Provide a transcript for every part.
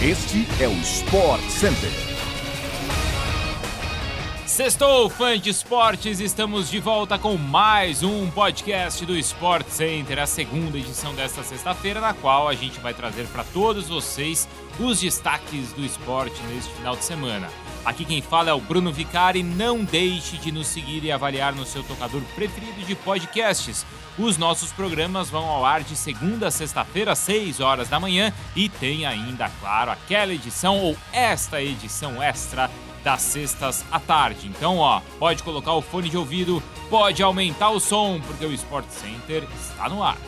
Este é o Sport Center. Sextou, fã de esportes, estamos de volta com mais um podcast do Sport Center, a segunda edição desta sexta-feira, na qual a gente vai trazer para todos vocês os destaques do esporte neste final de semana. Aqui quem fala é o Bruno Vicari. Não deixe de nos seguir e avaliar no seu tocador preferido de podcasts. Os nossos programas vão ao ar de segunda a sexta-feira, às 6 horas da manhã. E tem ainda, claro, aquela edição ou esta edição extra das sextas à tarde. Então, ó, pode colocar o fone de ouvido, pode aumentar o som, porque o Sport Center está no ar.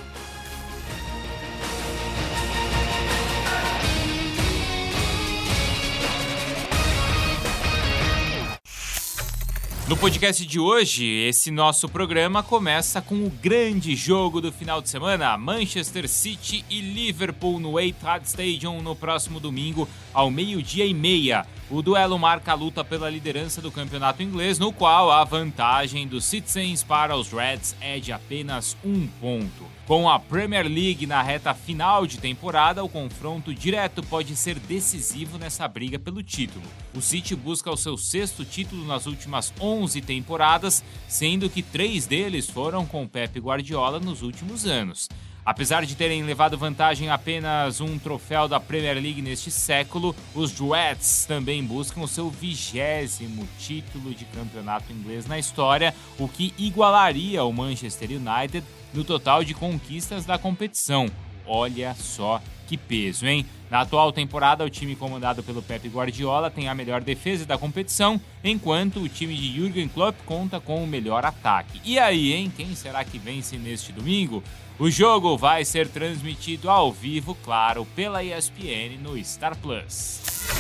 No podcast de hoje, esse nosso programa começa com o grande jogo do final de semana: Manchester City e Liverpool no Etihad Stadium no próximo domingo, ao meio-dia e meia. O duelo marca a luta pela liderança do campeonato inglês, no qual a vantagem dos Citizens para os Reds é de apenas um ponto. Com a Premier League na reta final de temporada, o confronto direto pode ser decisivo nessa briga pelo título. O City busca o seu sexto título nas últimas 11 temporadas, sendo que três deles foram com Pep Guardiola nos últimos anos. Apesar de terem levado vantagem apenas um troféu da Premier League neste século, os Reds também buscam seu vigésimo título de campeonato inglês na história, o que igualaria o Manchester United no total de conquistas da competição. Olha só que peso, hein? Na atual temporada, o time comandado pelo Pep Guardiola tem a melhor defesa da competição, enquanto o time de Jürgen Klopp conta com o melhor ataque. E aí, hein? Quem será que vence neste domingo? O jogo vai ser transmitido ao vivo, claro, pela ESPN no Star Plus.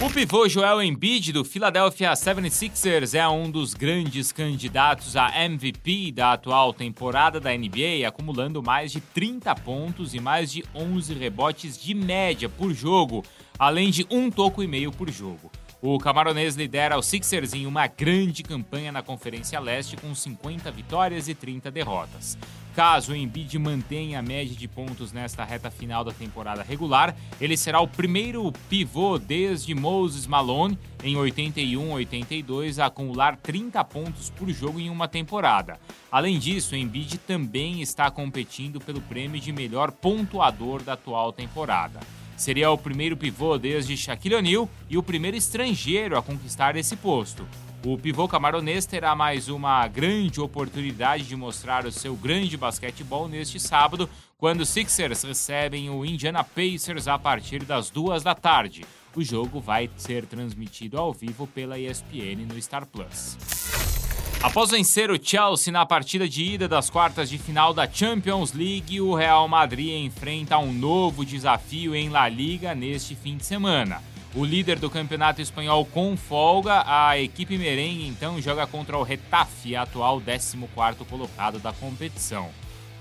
O pivô Joel Embiid do Philadelphia 76ers é um dos grandes candidatos a MVP da atual temporada da NBA, acumulando mais de 30 pontos e mais de 11 rebotes de média por jogo, além de um toco e meio por jogo. O camaronês lidera os Sixers em uma grande campanha na Conferência Leste com 50 vitórias e 30 derrotas. Caso o Embiid mantenha a média de pontos nesta reta final da temporada regular, ele será o primeiro pivô desde Moses Malone em 81-82 a acumular 30 pontos por jogo em uma temporada. Além disso, o Embiid também está competindo pelo prêmio de melhor pontuador da atual temporada. Seria o primeiro pivô desde Shaquille O'Neal e o primeiro estrangeiro a conquistar esse posto. O pivô camaronês terá mais uma grande oportunidade de mostrar o seu grande basquetebol neste sábado, quando os Sixers recebem o Indiana Pacers a partir das duas da tarde. O jogo vai ser transmitido ao vivo pela ESPN no Star Plus. Após vencer o Chelsea na partida de ida das quartas de final da Champions League, o Real Madrid enfrenta um novo desafio em La Liga neste fim de semana. O líder do campeonato espanhol com folga, a equipe merengue então joga contra o Retafe, atual 14º colocado da competição.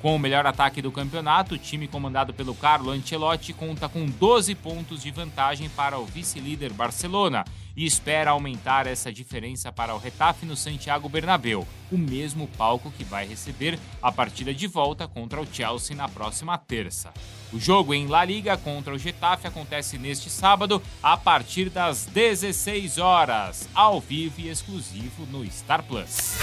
Com o melhor ataque do campeonato, o time comandado pelo Carlo Ancelotti conta com 12 pontos de vantagem para o vice-líder Barcelona e espera aumentar essa diferença para o Retafe no Santiago Bernabéu, o mesmo palco que vai receber a partida de volta contra o Chelsea na próxima terça. O jogo em La Liga contra o Getafe acontece neste sábado a partir das 16 horas, ao vivo e exclusivo no Star Plus.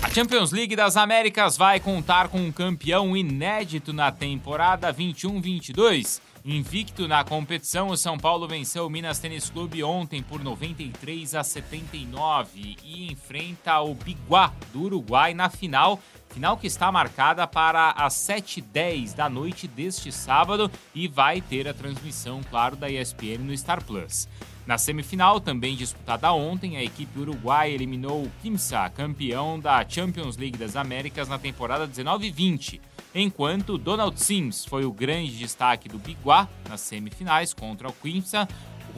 A Champions League das Américas vai contar com um campeão inédito na temporada 21-22 Invicto na competição, o São Paulo venceu o Minas Tênis Clube ontem por 93 a 79 e enfrenta o Biguá do Uruguai na final. Final que está marcada para as 7h10 da noite deste sábado e vai ter a transmissão, claro, da ESPN no Star Plus. Na semifinal, também disputada ontem, a equipe uruguaia eliminou o Kimsa, campeão da Champions League das Américas na temporada 19-20 enquanto Donald Sims foi o grande destaque do Biguá nas semifinais contra o Quimsa.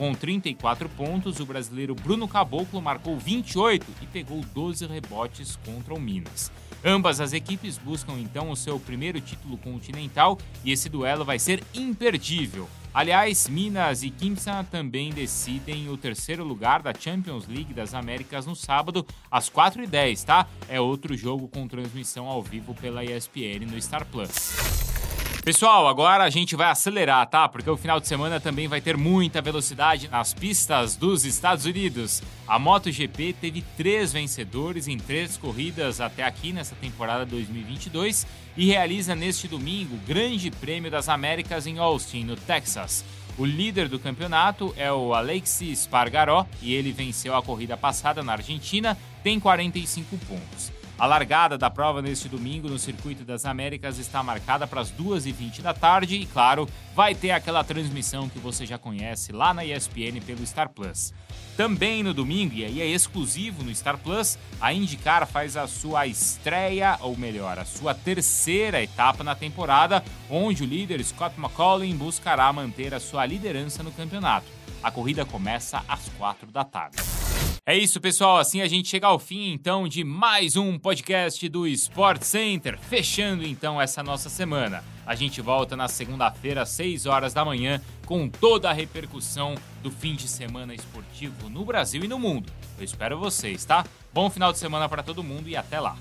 Com 34 pontos, o brasileiro Bruno Caboclo marcou 28 e pegou 12 rebotes contra o Minas. Ambas as equipes buscam então o seu primeiro título continental e esse duelo vai ser imperdível. Aliás, Minas e Kimsa também decidem o terceiro lugar da Champions League das Américas no sábado, às 4h10, tá? É outro jogo com transmissão ao vivo pela ESPN no Star Plus. Pessoal, agora a gente vai acelerar, tá? Porque o final de semana também vai ter muita velocidade nas pistas dos Estados Unidos. A MotoGP teve três vencedores em três corridas até aqui nessa temporada 2022 e realiza neste domingo o Grande Prêmio das Américas em Austin, no Texas. O líder do campeonato é o Alexis Spargaró e ele venceu a corrida passada na Argentina, tem 45 pontos. A largada da prova neste domingo no Circuito das Américas está marcada para as 2h20 da tarde e, claro, vai ter aquela transmissão que você já conhece lá na ESPN pelo Star Plus. Também no domingo, e aí é exclusivo no Star Plus, a IndyCar faz a sua estreia, ou melhor, a sua terceira etapa na temporada, onde o líder Scott McCauley buscará manter a sua liderança no campeonato. A corrida começa às 4 da tarde. É isso, pessoal. Assim a gente chega ao fim, então, de mais um podcast do Sport Center, fechando então essa nossa semana. A gente volta na segunda-feira, às 6 horas da manhã, com toda a repercussão do fim de semana esportivo no Brasil e no mundo. Eu espero vocês, tá? Bom final de semana para todo mundo e até lá.